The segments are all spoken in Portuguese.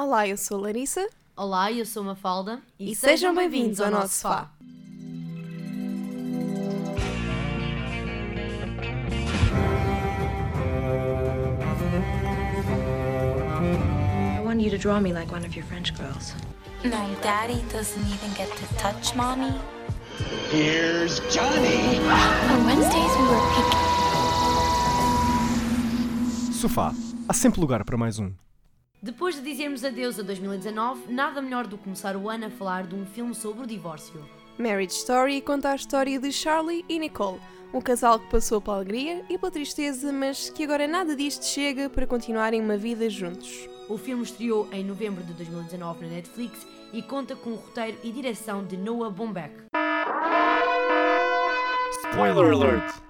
Olá, eu sou a Larissa. Olá, eu sou a Mafalda. E, sejam bem-vindos ao nosso sofá. I want you to draw me like one of your French girls. No, Daddy doesn't even get to touch Mommy. Here's Johnny. On Wednesdays, we were picking. Sofá. Há sempre lugar para mais um. Depois de dizermos adeus a 2019, nada melhor do que começar o ano a falar de um filme sobre o divórcio. Marriage Story conta a história de Charlie e Nicole, um casal que passou pela alegria e pela tristeza, mas que agora nada disto chega para continuarem uma vida juntos. O filme estreou em novembro de 2019 na Netflix e conta com o roteiro e direção de Noah Baumbach. Spoiler alert!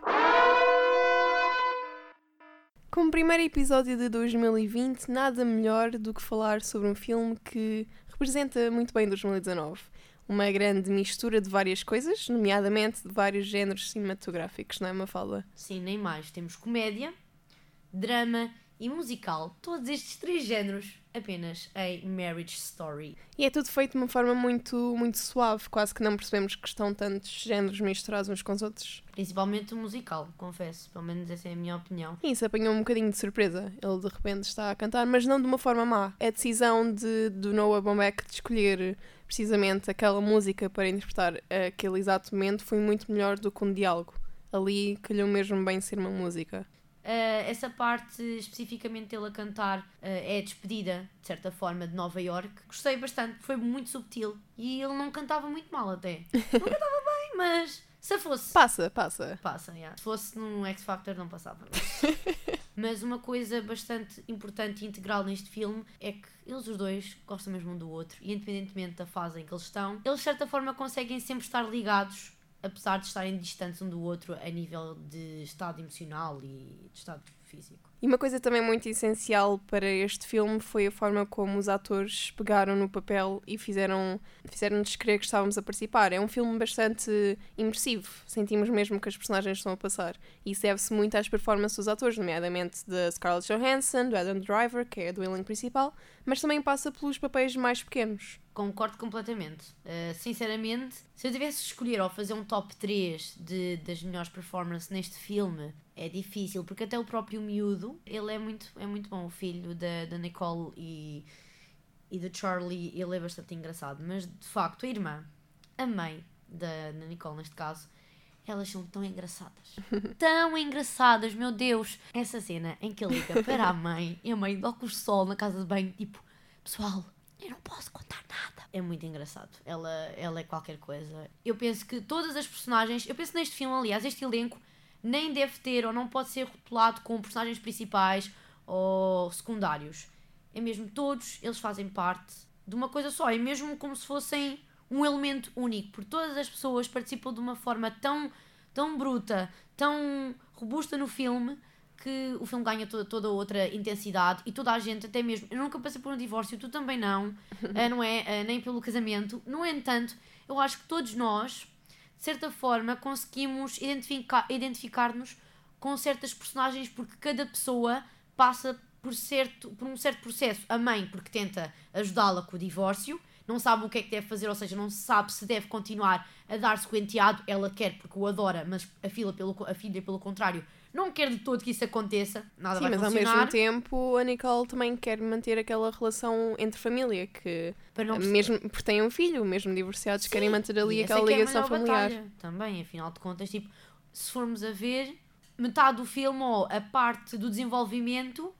Como primeiro episódio de 2020, nada melhor do que falar sobre um filme que representa muito bem 2019. Uma grande mistura de várias coisas, nomeadamente de vários géneros cinematográficos, não é, Mafalda? Sim, nem mais. Temos comédia, drama e musical. Todos estes três géneros apenas em Marriage Story. E é tudo feito de uma forma muito, muito suave, quase que não percebemos que estão tantos géneros misturados uns com os outros. Principalmente o musical, confesso. Pelo menos essa é a minha opinião. E isso apanhou um bocadinho de surpresa. Ele de repente está a cantar, mas não de uma forma má. É a decisão de, do Noah Baumbach de escolher precisamente aquela música para interpretar aquele exato momento foi muito melhor do que um diálogo. Ali calhou mesmo bem ser uma música. Uh, essa parte especificamente dele a cantar uh, é a despedida, de certa forma, de Nova York. Gostei bastante, foi muito subtil e ele não cantava muito mal até. Não cantava bem, mas se fosse. Passa, passa. Passa, yeah. Se fosse num X Factor não passava. Mas uma coisa bastante importante e integral neste filme é que eles os dois gostam mesmo um do outro e independentemente da fase em que eles estão, eles de certa forma conseguem sempre estar ligados apesar de estarem distantes um do outro a nível de estado emocional e de estado físico. E uma coisa também muito essencial para este filme foi a forma como os atores pegaram no papel e fizeram fizeram-nos crer que estávamos a participar. É um filme bastante imersivo, sentimos mesmo que as personagens estão a passar. E isso deve-se muito às performances dos atores, nomeadamente da Scarlett Johansson, do Adam Driver, que é do elenco principal, mas também passa pelos papéis mais pequenos. Concordo completamente. Uh, sinceramente, se eu tivesse de escolher ou fazer um top 3 de, das melhores performances neste filme, é difícil, porque até o próprio miúdo, ele é muito, é muito bom, o filho da, da Nicole e, e do Charlie, ele é bastante engraçado. Mas, de facto, a irmã, a mãe da, da Nicole, neste caso, elas são tão engraçadas. tão engraçadas, meu Deus! Essa cena em que ele liga para a mãe e a mãe dá com o sol na casa de banho, tipo, pessoal, eu não posso contar nada. É muito engraçado. Ela, ela é qualquer coisa. Eu penso que todas as personagens, eu penso neste filme, aliás, este elenco nem deve ter ou não pode ser rotulado como personagens principais ou secundários. É mesmo todos eles fazem parte de uma coisa só. É mesmo como se fossem um elemento único, porque todas as pessoas participam de uma forma tão, tão bruta, tão robusta no filme que o filme ganha toda, toda outra intensidade e toda a gente, até mesmo. Eu nunca passei por um divórcio, tu também não, uh, não é? Uh, nem pelo casamento. No entanto, eu acho que todos nós, de certa forma, conseguimos identificar, identificar-nos com certas personagens porque cada pessoa passa por, certo, por um certo processo. A mãe, porque tenta ajudá-la com o divórcio, não sabe o que é que deve fazer, ou seja, não sabe se deve continuar a dar-se com o enteado. Ela quer porque o adora, mas a filha, pelo, a filha, pelo contrário, não quer de todo que isso aconteça. Nada Sim, vai mas ao funcionar. mesmo tempo a Nicole também quer manter aquela relação entre família, que mesmo porque têm um filho, mesmo divorciados, Sim, querem manter ali aquela é é ligação maior familiar. batalha Também, afinal de contas, tipo, se formos a ver, metade do filme ou a parte do desenvolvimento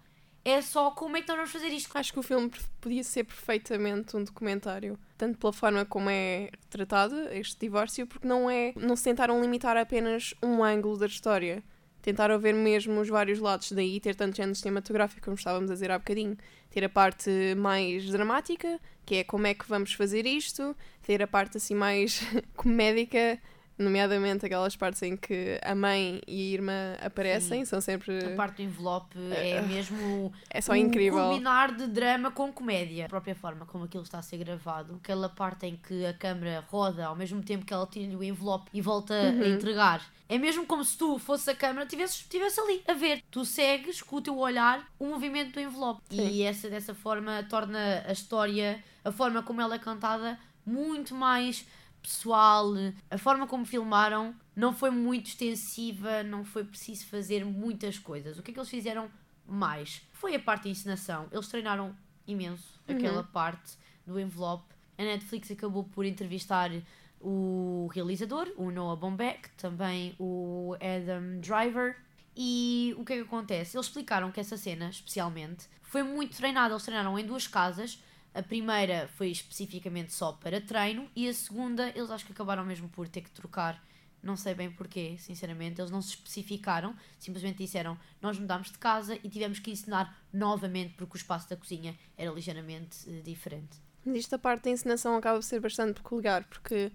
é só como é que nós vamos fazer isto. Acho que o filme podia ser perfeitamente um documentário, tanto pela forma como é tratado este divórcio, porque não é, não se tentaram limitar a apenas um ângulo da história. Tentaram ver mesmo os vários lados, daí ter tanto género cinematográfico, como estávamos a dizer há bocadinho. Ter a parte mais dramática, que é como é que vamos fazer isto, ter a parte assim mais comédica, Nomeadamente aquelas partes em que a mãe e a irmã aparecem, são sempre. A parte do envelope é mesmo É só um incrível. combinar de drama com comédia. A própria forma como aquilo está a ser gravado, aquela parte em que a câmera roda ao mesmo tempo que ela tira-lhe o envelope e volta Uhum. a entregar. É mesmo como se tu fosse a câmera tivesses tivesse ali a ver. Tu segues com o teu olhar o movimento do envelope. E essa dessa forma torna a história, a forma como ela é cantada, muito mais pessoal. A forma como filmaram não foi muito extensiva, não foi preciso fazer muitas coisas. O que é que eles fizeram mais? Foi a parte de encenação. Eles treinaram imenso aquela parte do envelope. A Netflix acabou por entrevistar o realizador, o Noah Baumbach, também o Adam Driver. E o que é que acontece? Eles explicaram que essa cena, especialmente, foi muito treinada. Eles treinaram em duas casas. A primeira foi especificamente só para treino e a segunda eles acho que acabaram mesmo por ter que trocar. Não sei bem porquê, sinceramente. Eles não se especificaram, simplesmente disseram: Nós mudámos de casa e tivemos que ensinar novamente porque o espaço da cozinha era ligeiramente eh, diferente. Mas isto a parte da encenação acaba por ser bastante peculiar, porque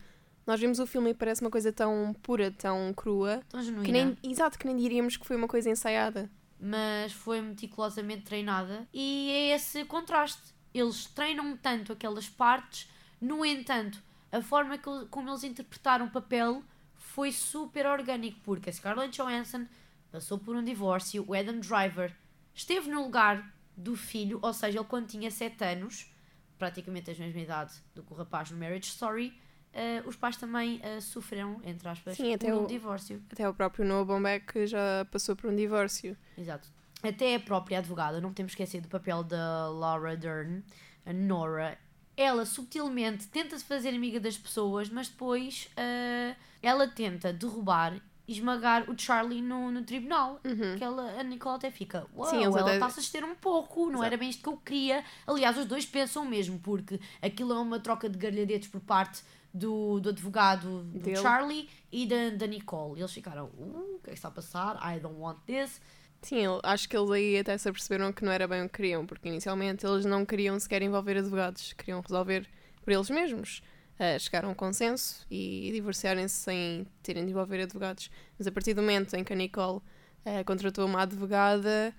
nós vimos o filme e parece uma coisa tão pura, tão crua, Tão genuína. que nem, exato, que nem diríamos que foi uma coisa ensaiada. mas foi meticulosamente treinada e é esse contraste. Eles treinam tanto aquelas partes, no entanto, a forma que, como eles interpretaram o papel foi super orgânico, porque a Scarlett Johansson passou por um divórcio, o Adam Driver esteve no lugar do filho, ou seja, ele quando tinha 7 anos, praticamente a mesma idade do que o rapaz no Marriage Story, eh, os pais também eh, sofreram, entre aspas, Sim, até por um o- divórcio. Até o próprio Noah Baumbach já passou por um divórcio. Exato. Até a própria advogada, não temos que esquecer do papel da Laura Dern, a Nora. Ela subtilmente tenta se fazer amiga das pessoas, mas depois ah, ela tenta derrubar e esmagar o Charlie no, no tribunal. Que ela, a Nicole até fica, uau, Uhum. Ela até- está-se a ester um pouco, não Exato. era bem isto que eu queria. Aliás, os dois pensam mesmo, porque aquilo é uma troca de galhadetes por parte do, do advogado do Dele. Charlie e da, da Nicole. Eles ficaram, uh, o que é que está a passar? I don't want this. Sim, acho que eles aí até se aperceberam que não era bem o que queriam, porque inicialmente eles não queriam sequer envolver advogados, queriam resolver por eles mesmos. Ah, chegaram a um consenso e divorciarem-se sem terem de envolver advogados. Mas a partir do momento em que a Nicole ah, contratou uma advogada,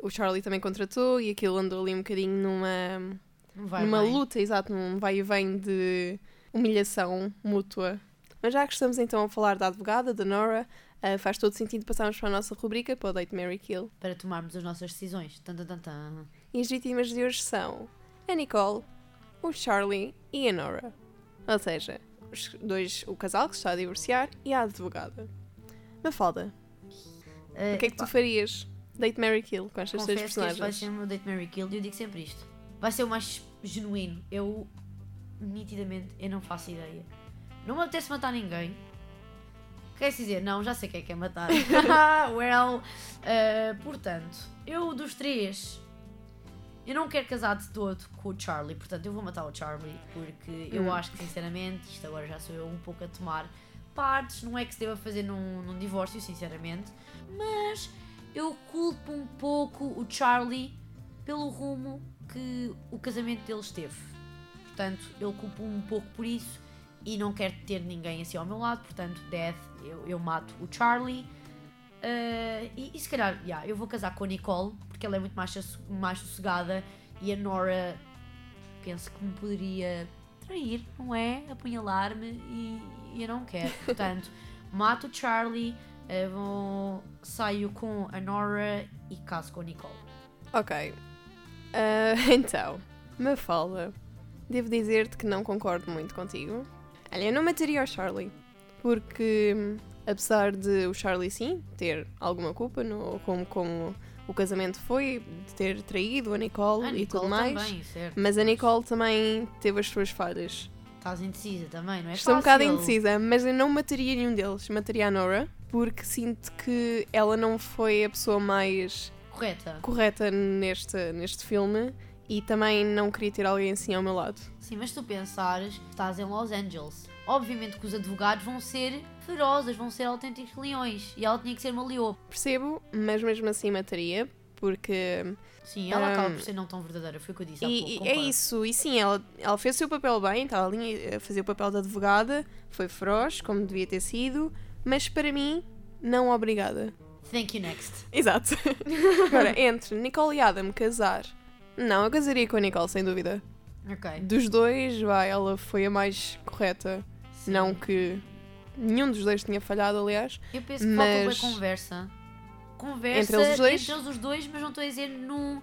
o Charlie também contratou e aquilo andou ali um bocadinho numa, vai numa bem. luta, exato, num vai e vem de humilhação mútua. Mas já que estamos então a falar da advogada, da Nora, ah, faz todo sentido passarmos para a nossa rubrica, para o Date Mary Kill. para tomarmos as nossas decisões. Tan, tan, tan. E as vítimas de hoje são a Nicole, o Charlie e a Nora. Ou seja, os dois, o casal que se está a divorciar e a advogada. Mafalda, Eh, o que é que tu farias? Date Mary Kill com estas três confesso que vai personagens. ser o meu Date Mary Kill e eu digo sempre isto. Vai ser o mais genuíno. Eu, nitidamente, eu não faço ideia. Não me apetece matar ninguém. Quer dizer, não, já sei quem é que é matar. well, eh, portanto, eu dos três, eu não quero casar de todo com o Charlie, portanto eu vou matar o Charlie, porque eu Hum. acho que sinceramente, isto agora já sou eu um pouco a tomar partes, não é que se deva fazer num, num divórcio, sinceramente, mas eu culpo um pouco o Charlie pelo rumo que o casamento deles teve. Portanto, eu culpo um pouco por isso e não quero ter ninguém assim ao meu lado, portanto, death, eu, eu mato o Charlie. Uh, e, e se calhar, yeah, eu vou casar com a Nicole, porque ela é muito mais, mais sossegada e a Nora penso que me poderia trair, não é? Apunhalar-me e, e eu não quero. Portanto, mato o Charlie, uh, vou, saio com a Nora e caso com a Nicole. Ok. Ah, então, Mafalda, devo dizer-te que não concordo muito contigo. Olha, eu não mataria o Charlie, porque apesar de o Charlie sim ter alguma culpa no como, como o casamento foi, de ter traído a Nicole, A e Nicole tudo mais, também, certo. mas a Nicole também teve as suas falhas. Estás indecisa também, não é? Estou um bocado fácil. indecisa, mas eu não mataria nenhum deles. Mataria a Nora, porque sinto que ela não foi a pessoa mais Correta. correta neste, neste filme e também não queria ter alguém assim ao meu lado. Sim, mas se tu pensares, estás em Los Angeles. Obviamente que os advogados vão ser ferozes, vão ser autênticos leões. E ela tinha que ser uma leoa. Percebo, mas mesmo assim mataria, porque Sim, ela acaba Um, por ser não tão verdadeira, foi o que eu disse há E, pouco. é isso, e sim, ela, ela fez o seu papel bem, estava ali a fazer o papel de advogada, foi feroz, como devia ter sido, mas para mim, não obrigada. Thank you, next. Exato. Agora, entre Nicole e Adam casar, não, eu casaria com a Nicole, sem dúvida. Ok. Dos dois, vai, ela foi a mais correta. Sim. Não que nenhum dos dois tinha falhado, aliás. Eu penso que Mas- falta uma conversa. Conversa Entre eles os dois? entre eles os dois, mas não estou a dizer num,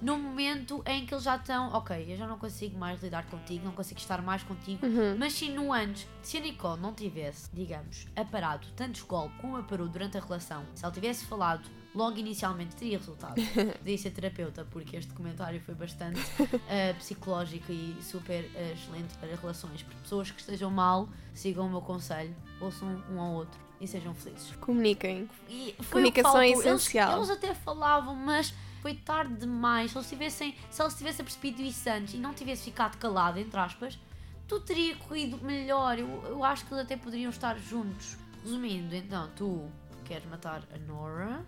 num momento em que eles já estão. Ok, eu já não consigo mais lidar contigo, não consigo estar mais contigo. Uhum. Mas sim no antes, se a Nicole não tivesse, digamos, aparado tantos golpes como aparou durante a relação, se ela tivesse falado logo inicialmente, teria resultado. Podia ser terapeuta, porque este comentário foi bastante eh, psicológico e super eh, excelente para relações. Para pessoas que estejam mal, sigam o meu conselho, ouçam um ao outro e sejam felizes. Comuniquem. E Comunicação é faltou. Eles- essencial. Eles, até falavam, mas foi tarde demais. Se eles tivessem, se eles tivessem percebido isso antes e não tivesse ficado calado, entre aspas, tudo teria corrido melhor. Eu, eu acho que eles até poderiam estar juntos. Resumindo, então, tu queres matar a Nora.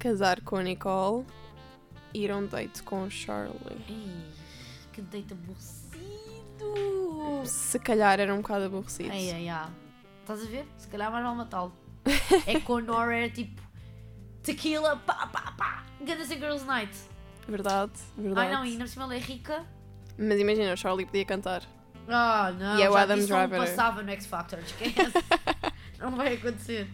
Casar com a Nicole, ir a um date com o Charlie. Ei, que deita aborrecido! Se calhar era um bocado aborrecido. Ai, ai, ai. Estás a ver? Se calhar mais vale matá-lo. é que com a Nora era tipo tequila, pá, pá, pá. Gonna say Girls Night. Verdade, verdade. Ai não, e por cima ela é rica. Mas imagina, o Charlie podia cantar. Ah, não. E é o Adam disse, não Driver. passava no X Factor, esquece. não vai acontecer.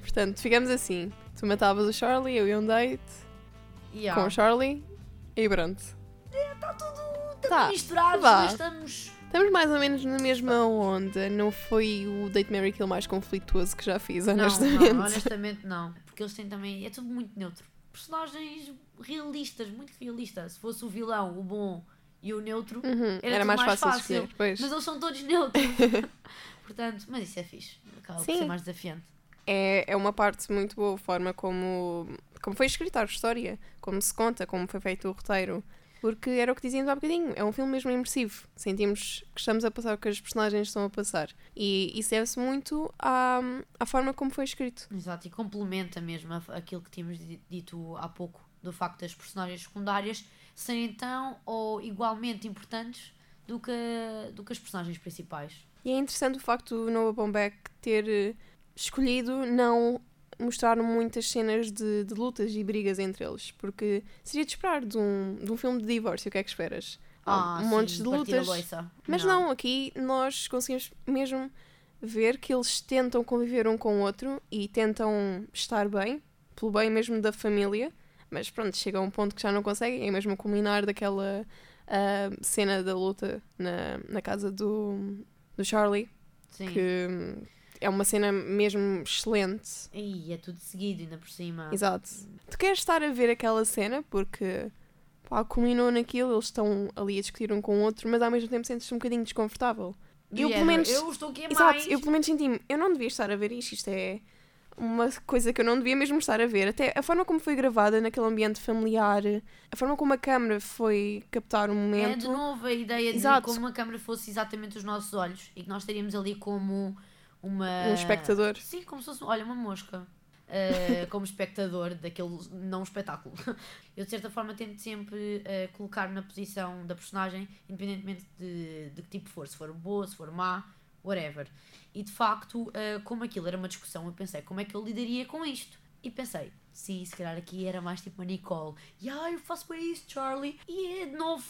Portanto, ficamos assim. Tu matavas o Charlie, eu ia um date Yeah. com o Charlie e pronto. Está tudo, tudo Tá, misturado, vá. mas estamos... Estamos mais ou menos na mesma onda. Não foi o Date Mary Kill mais conflituoso que já fiz, Não, honestamente. não, honestamente não. Porque eles têm também... É tudo muito neutro. Personagens realistas, muito realistas. Se fosse o vilão, o bom e o neutro, Uhum, Era Era, tudo mais, mais fácil, de fácil. escolher. Mas eles são todos neutros. Portanto, mas isso é fixe. Acaba por ser mais desafiante. É, é uma parte muito boa a forma como, como foi escrita a história, como se conta, como foi feito o roteiro. Porque era o que dizíamos há bocadinho, é um filme mesmo imersivo. Sentimos que estamos a passar o que as personagens estão a passar. E isso deve-se muito à, à forma como foi escrito. Exato, e complementa mesmo aquilo que tínhamos di- dito há pouco, do facto das personagens secundárias serem tão ou igualmente importantes do que, do que as personagens principais. E é interessante o facto do Noah Baumbach ter eh, escolhido não mostrar muitas cenas de, de lutas e brigas entre eles, porque seria de esperar de um, de um filme de divórcio, o que é que esperas? Ah, montes sim, de lutas, mas não. aqui nós conseguimos mesmo ver que eles tentam conviver um com o outro e tentam estar bem, pelo bem mesmo da família, mas pronto, chega a um ponto que já não conseguem, é mesmo culminar daquela ah, cena da luta na, na casa do, do Charlie, Sim. que é uma cena mesmo excelente. E é tudo seguido, ainda por cima. Exato. Tu queres estar a ver aquela cena porque pá, culminou naquilo, eles estão ali a discutir um com o outro, mas ao mesmo tempo sentes-te um bocadinho desconfortável. Do eu, pelo menos- Eu estou aqui a Exato, mais. eu pelo menos senti-me, eu não devia estar a ver isto, isto é uma coisa que eu não devia mesmo estar a ver. Até a forma como foi gravada naquele ambiente familiar, a forma como a câmera foi captar o É momento. de novo a ideia de Exato. como a câmera fosse exatamente os nossos olhos e que nós estaríamos ali como uma. Um espectador. Sim, como se fosse, olha, uma mosca. Uh, como espectador daquele não espetáculo. Eu de certa forma tento sempre uh, colocar na posição da personagem, independentemente de, de que tipo for, se for boa, se for má, whatever. E de facto, uh, como aquilo era uma discussão, eu pensei como é que eu lidaria com isto. E pensei, sim, se calhar aqui era mais tipo uma Nicole. E ah, eu faço bem isso, Charlie. E é de novo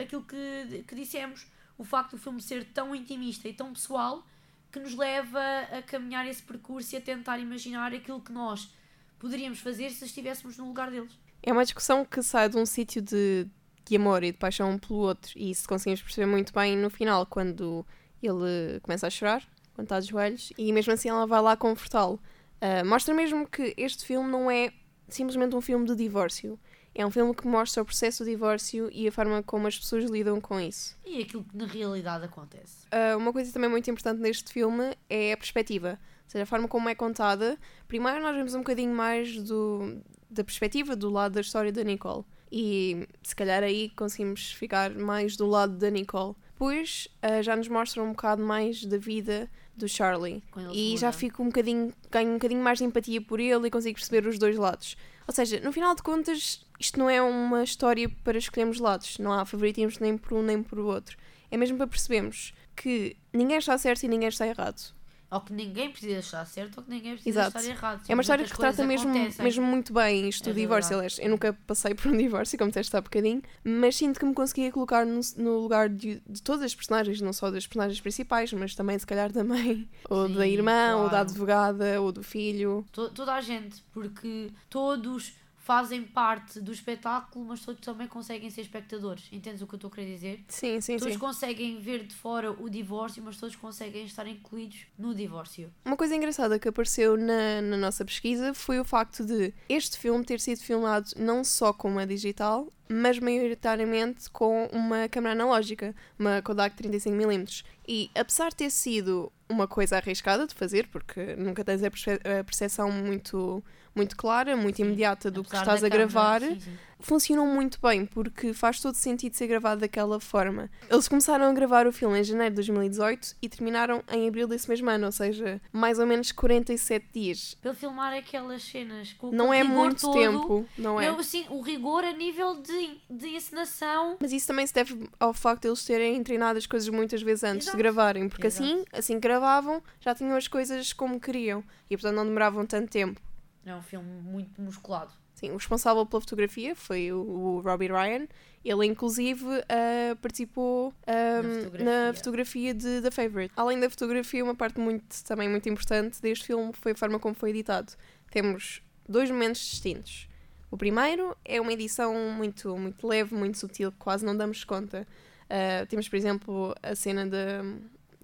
aquilo que, que dissemos: o facto do filme ser tão intimista e tão pessoal que nos leva a caminhar esse percurso e a tentar imaginar aquilo que nós poderíamos fazer se estivéssemos no lugar deles. É uma discussão que sai de um sítio de, de amor e de paixão um pelo outro. E isso conseguimos perceber muito bem no final, quando ele começa a chorar, quando está de joelhos, e mesmo assim ela vai lá confortá-lo. Ah, mostra mesmo que este filme não é simplesmente um filme de divórcio. É um filme que mostra o processo do divórcio e a forma como as pessoas lidam com isso. E aquilo que na realidade acontece. Uh, uma coisa também muito importante neste filme é a perspectiva. Ou seja, a forma como é contada. Primeiro nós vemos um bocadinho mais do, da perspectiva, do lado da história da Nicole. E se calhar aí conseguimos ficar mais do lado da Nicole. Depois uh, já nos mostra um bocado mais da vida do Charlie. E já muda. fico um bocadinho, ganho um bocadinho mais de empatia por ele e consigo perceber os dois lados. Ou seja, no final de contas, isto não é uma história para escolhermos lados, não há favoritismos nem por um nem por outro. É mesmo para percebermos que ninguém está certo e ninguém está errado. Ou que ninguém precisa estar certo ou que ninguém precisa Exato. estar errado. É uma história que retrata mesmo, acontecem. mesmo muito bem isto do É divórcio. verdade. Aliás, eu nunca passei por um divórcio, como disseste há bocadinho, mas sinto que me conseguia colocar no, no lugar de, de todas as personagens, não só das personagens principais, mas também, se calhar, da mãe, ou da Sim, irmã, ou da claro. advogada, ou do filho. To- toda a gente, porque todos fazem parte do espetáculo, mas todos também conseguem ser espectadores. Entendes o que eu estou a querer dizer? Sim, sim, todos sim. conseguem ver de fora o divórcio, mas todos conseguem estar incluídos no divórcio. Uma coisa engraçada que apareceu na, na nossa pesquisa foi o facto de este filme ter sido filmado não só com uma digital, mas maioritariamente com uma câmera analógica, uma Kodak 35mm. E apesar de ter sido uma coisa arriscada de fazer, porque nunca tens a perce- a percepção muito, muito clara, muito imediata do que Apesar estás da a gravar, sim, sim. Funcionou muito bem, porque faz todo sentido ser gravado daquela forma. Eles começaram a gravar o filme em janeiro de 2018 e terminaram em abril desse mesmo ano, ou seja, mais ou menos 47 dias. Para filmar aquelas cenas com Não é muito todo, tempo, não é? Eu, assim, o rigor a nível de, de encenação. Mas isso também se deve ao facto de eles terem treinado as coisas muitas vezes antes Exato. de gravarem, porque Exato. assim, assim que gravavam, já tinham as coisas como queriam e portanto não demoravam tanto tempo. É um filme muito musculado. Sim, o responsável pela fotografia foi o, o Robbie Ryan. Ele, inclusive, ah, participou ah, Na fotografia. na fotografia de The Favourite. Além da fotografia, uma parte muito, também muito importante deste filme foi a forma como foi editado. Temos dois momentos distintos. O primeiro é uma edição muito, muito leve, muito sutil, que quase não damos conta. Ah, temos, por exemplo, a cena de,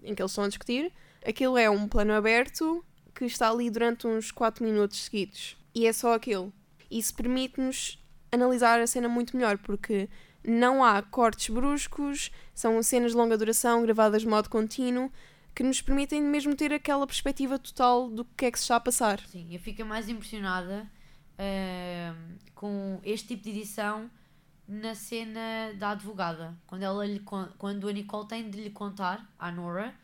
em que eles estão a discutir. Aquilo é um plano aberto que está ali durante uns 4 minutos seguidos. E é só aquilo. Isso permite-nos analisar a cena muito melhor, porque não há cortes bruscos, são cenas de longa duração gravadas de modo contínuo, que nos permitem mesmo ter aquela perspectiva total do que é que se está a passar. Sim, eu fico mais impressionada ahm, com este tipo de edição na cena da advogada. Quando, ela lhe, quando a Nicole tem de lhe contar à Nora.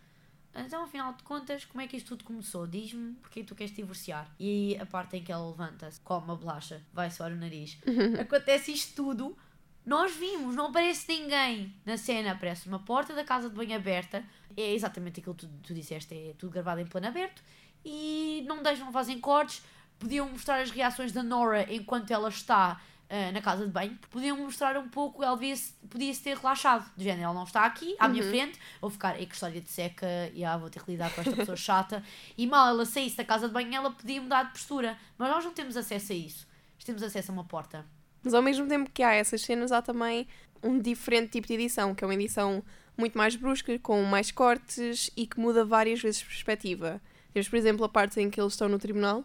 Então, afinal de contas, como é que isto tudo começou? Diz-me porque é tu queres divorciar. E a parte em que ela levanta-se, come uma bolacha, vai suar o nariz. Acontece isto tudo. Nós vimos, não aparece ninguém na cena. Aparece uma porta da casa de banho aberta. É exatamente aquilo que tu, tu disseste, é tudo gravado em plano aberto. E não deixam, fazem cortes. Podiam mostrar as reações da Nora enquanto ela está ah, na casa de banho. Podiam mostrar um pouco, ela devia-se- podia-se ter relaxado. Do género, ela não está aqui, à minha frente. Vou ficar, ei, que história de seca. E ah, vou ter que lidar com esta pessoa chata. E mal ela saísse da casa de banho, ela podia mudar de postura. Mas nós não temos acesso a isso. Nós temos acesso a uma porta. Mas ao mesmo tempo que há essas cenas, há também um diferente tipo de edição, que é uma edição muito mais brusca, com mais cortes e que muda várias vezes de perspectiva. Temos, por exemplo, a parte em que eles estão no tribunal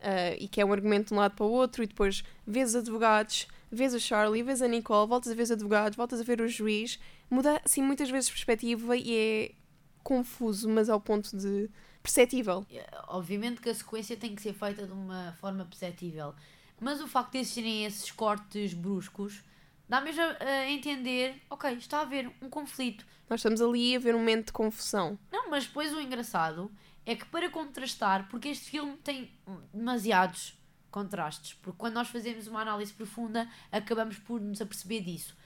ah, e que é um argumento de um lado para o outro, e depois vês os advogados, vês o Charlie, vês a Nicole, voltas a ver os advogados, voltas a ver o juiz. Muda, assim, muitas vezes de perspectiva e é confuso, mas ao ponto de perceptível. Obviamente que a sequência tem que ser feita de uma forma perceptível. Mas o facto de existirem esses cortes bruscos dá mesmo a, a entender, ok, está a haver um conflito. Nós estamos ali a ver um momento de confusão. Não, mas depois o engraçado é que para contrastar, porque este filme tem demasiados contrastes, porque quando nós fazemos uma análise profunda acabamos por nos aperceber disso.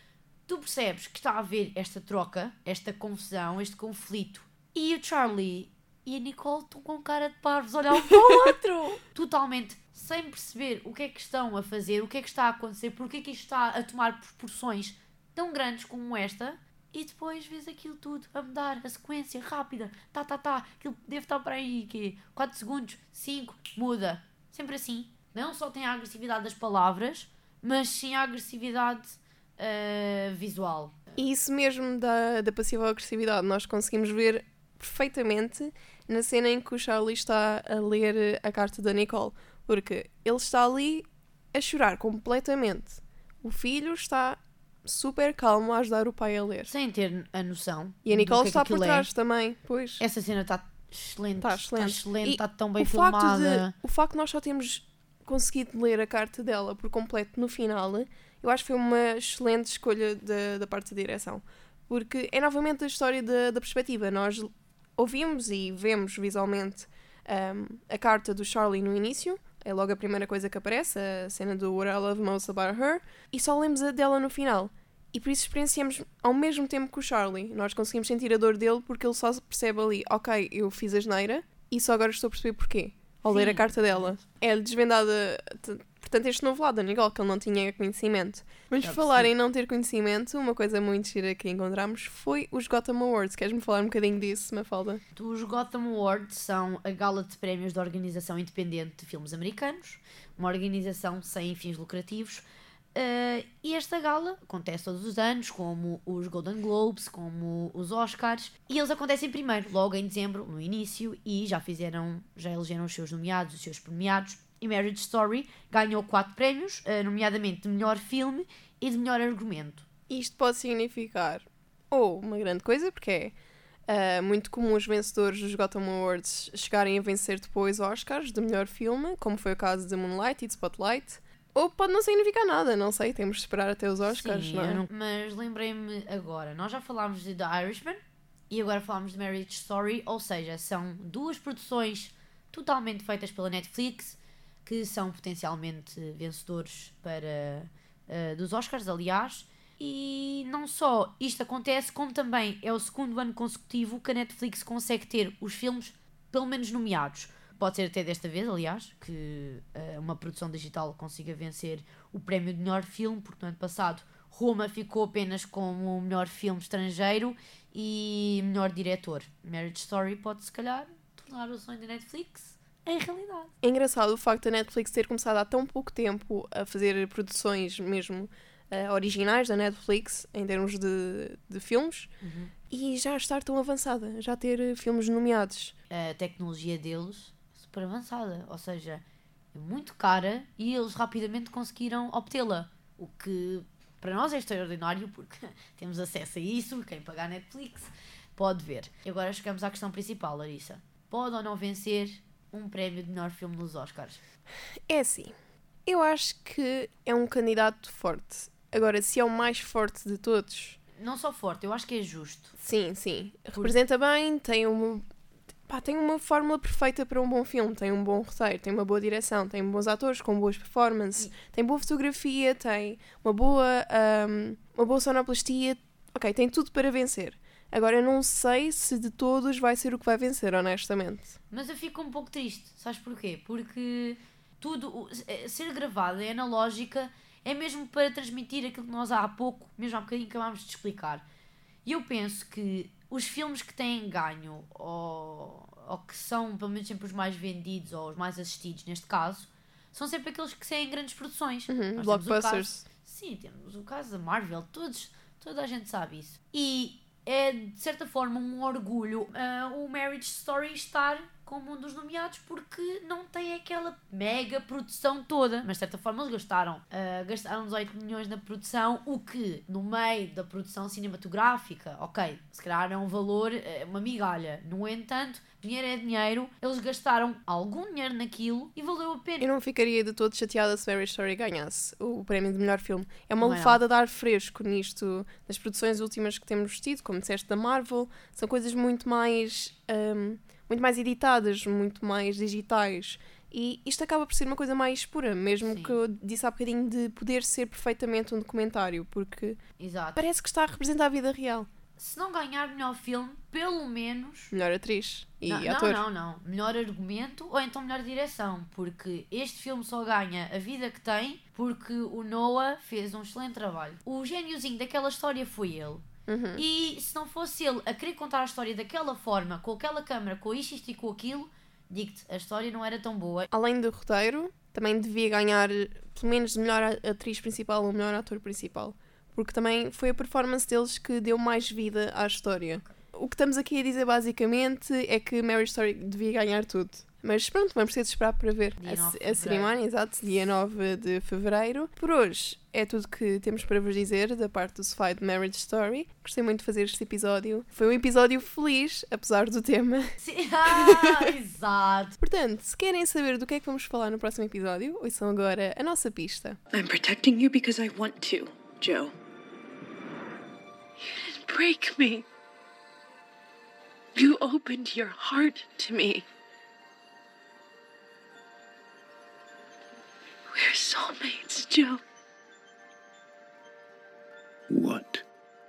Tu percebes que está a haver esta troca, esta confusão, este conflito, e o Charlie e a Nicole estão com cara de parvos a olhar um para o outro, totalmente sem perceber o que é que estão a fazer, o que é que está a acontecer, porque é que isto está a tomar proporções tão grandes como esta, e depois vês aquilo tudo a mudar, a sequência rápida, tá, tá, tá, aquilo deve estar para aí, que 4 segundos, 5, muda. Sempre assim. Não só tem a agressividade das palavras, mas sim a agressividade ah, visual. E isso mesmo da, da passiva agressividade nós conseguimos ver perfeitamente na cena em que o Charlie está a ler a carta da Nicole. Porque ele está ali a chorar completamente. O filho está super calmo a ajudar o pai a ler. Sem ter a noção. E a Nicole que é que está por é. trás também, pois. Essa cena está excelente. Está excelente. excelente, E está tão bem o facto, filmada. de, o facto de nós só termos conseguido ler a carta dela por completo no final, eu acho que foi uma excelente escolha da, da parte da direção. Porque é novamente a história da, da perspectiva. Nós ouvimos e vemos visualmente um, a carta do Charlie no início, É logo a primeira coisa que aparece, a cena do What I Love Most About Her, e só lemos a dela no final. E por isso experienciamos ao mesmo tempo que o Charlie. Nós conseguimos sentir a dor dele porque ele só percebe ali, ok, eu fiz a geneira e só agora estou a perceber porquê. Ao ler a Sim. carta dela. É desvendada, portanto, este novo lado da Nicole, que ele não tinha conhecimento. Mas Já por falar em não ter conhecimento, uma coisa muito gira que encontramos foi os Gotham Awards. Queres-me falar um bocadinho disso, Mafalda? Os Gotham Awards são a gala de prémios da Organização Independente de Filmes Americanos, uma organização sem fins lucrativos. Eh, e esta gala acontece todos os anos, como os Golden Globes, como os Oscars, e eles acontecem primeiro, logo em dezembro, no início, e já fizeram, já elegeram os seus nomeados, os seus premiados. E Marriage Story ganhou quatro prémios, eh, nomeadamente de melhor filme e de melhor argumento. Isto pode significar ou uma grande coisa, porque é ah, muito comum os vencedores dos Gotham Awards chegarem a vencer depois Oscars de melhor filme, como foi o caso de Moonlight e de Spotlight. Ou pode não significar nada, não sei, temos de esperar até os Oscars, Sim, não é? não- mas lembrei-me agora, nós já falámos de The Irishman e agora falámos de Marriage Story, ou seja, são duas produções totalmente feitas pela Netflix que são potencialmente vencedores para eh, dos Oscars, aliás. E não só isto acontece, como também é o segundo ano consecutivo que a Netflix consegue ter os filmes pelo menos nomeados. Pode ser até desta vez, aliás, que eh, uma produção digital consiga vencer o prémio de melhor filme, porque no ano passado Roma ficou apenas como o melhor filme estrangeiro e melhor diretor. Marriage Story pode, se calhar, tornar o sonho da Netflix em realidade. É engraçado o facto da Netflix ter começado há tão pouco tempo a fazer produções mesmo ah, originais da Netflix, em termos de, de filmes, e já estar tão avançada, já ter filmes nomeados. A tecnologia deles super avançada, ou seja, é muito cara e eles rapidamente conseguiram obtê-la. O que para nós é extraordinário porque temos acesso a isso, quem pagar Netflix pode ver. E agora chegamos à questão principal, Larissa. Pode ou não vencer um prémio de melhor filme nos Oscars? É assim, eu acho que é um candidato forte. Agora, se é o mais forte de todos, Não só forte, eu acho que é justo. sim, sim. Representa bem, tem uma. Pá, tem uma fórmula perfeita para um bom filme. Tem um bom roteiro, tem uma boa direção, tem bons atores com boas performances, tem boa fotografia, tem uma boa, ahm, uma boa sonoplastia. Ok, tem tudo para vencer. Agora, eu não sei se de todos vai ser o que vai vencer, honestamente. Mas eu fico um pouco triste, sabes porquê? Porque tudo, eh, ser gravado é analógica, é mesmo para transmitir aquilo que nós há pouco, mesmo há bocadinho acabámos de explicar. E eu penso que os filmes que têm ganho, ou, ou que são pelo menos sempre os mais vendidos, ou os mais assistidos neste caso, são sempre aqueles que têm grandes produções. Caso- Blockbusters. Sim, temos o caso da Marvel, todos, toda a gente sabe isso. E é de certa forma um orgulho ah, o Marriage Story estar como um dos nomeados porque não tem aquela mega produção toda. Mas de certa forma eles gastaram, ah, gastaram 18 milhões na produção, o que no meio da produção cinematográfica, ok, se calhar é um valor, é uma migalha. No entanto, dinheiro é dinheiro, eles gastaram algum dinheiro naquilo e valeu a pena. Eu não ficaria de todo chateada se Marriage Story ganhasse o prémio de melhor filme. É uma Não é lefada de ar fresco nisto, nas produções últimas que temos tido, como disseste da Marvel, são coisas muito mais, ahm, muito mais editadas, muito mais digitais. E isto acaba por ser uma coisa mais pura, mesmo Sim. que eu disse há bocadinho de poder ser perfeitamente um documentário, porque Exato. parece que está a representar a vida real. Se não ganhar melhor filme, pelo menos Melhor atriz e não, ator. Não, não, não. Melhor argumento ou então melhor direção. Porque este filme só ganha a vida que tem porque o Noah fez um excelente trabalho. O gêniozinho daquela história foi ele. Uhum. E se não fosse ele a querer contar a história daquela forma, com aquela câmera, com isto, isto e com aquilo, digo-te, a história não era tão boa. Além do roteiro, também devia ganhar pelo menos de melhor atriz principal ou melhor ator principal. Porque também foi a performance deles que deu mais vida à história. O que estamos aqui a dizer basicamente é que Marriage Story devia ganhar tudo. Mas pronto, vamos ter de esperar para ver a, 9 ce- de a cerimónia, exato, dia 9 de fevereiro. Por hoje é tudo que temos para vos dizer da parte do Sofá de Marriage Story. Gostei muito de fazer este episódio. Foi um episódio feliz, apesar do tema. Sim, ah, exato. Portanto, se querem saber do que é que vamos falar no próximo episódio, ouçam agora a nossa pista. I'm protecting you because I want to, Joe. You didn't break me. You opened your heart to me. Joe. What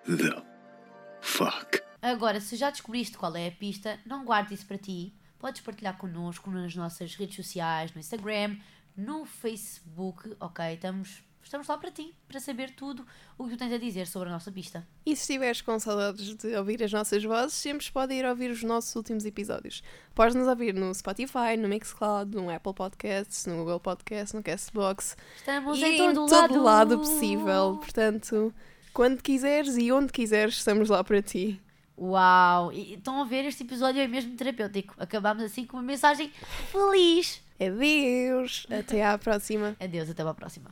the fuck? Agora, se já descobriste qual é a pista, não guarde isso para ti. Podes partilhar connosco nas nossas redes sociais, no Instagram, no Facebook, ok? Estamos, estamos lá para ti, para saber tudo o que tu tens a dizer sobre a nossa pista. E se estiveres com saudades de ouvir as nossas vozes, sempre pode ir ouvir os nossos últimos episódios. Podes nos ouvir no Spotify, no Mixcloud, no Apple Podcasts, no Google Podcasts, no Castbox Estamos e em em todo, todo lado. lado possível. Portanto, quando quiseres e onde quiseres, estamos lá para ti. Uau! E estão a ver, este episódio é mesmo terapêutico. Acabámos assim com uma mensagem feliz. Adeus! Até à próxima. Adeus, até a próxima.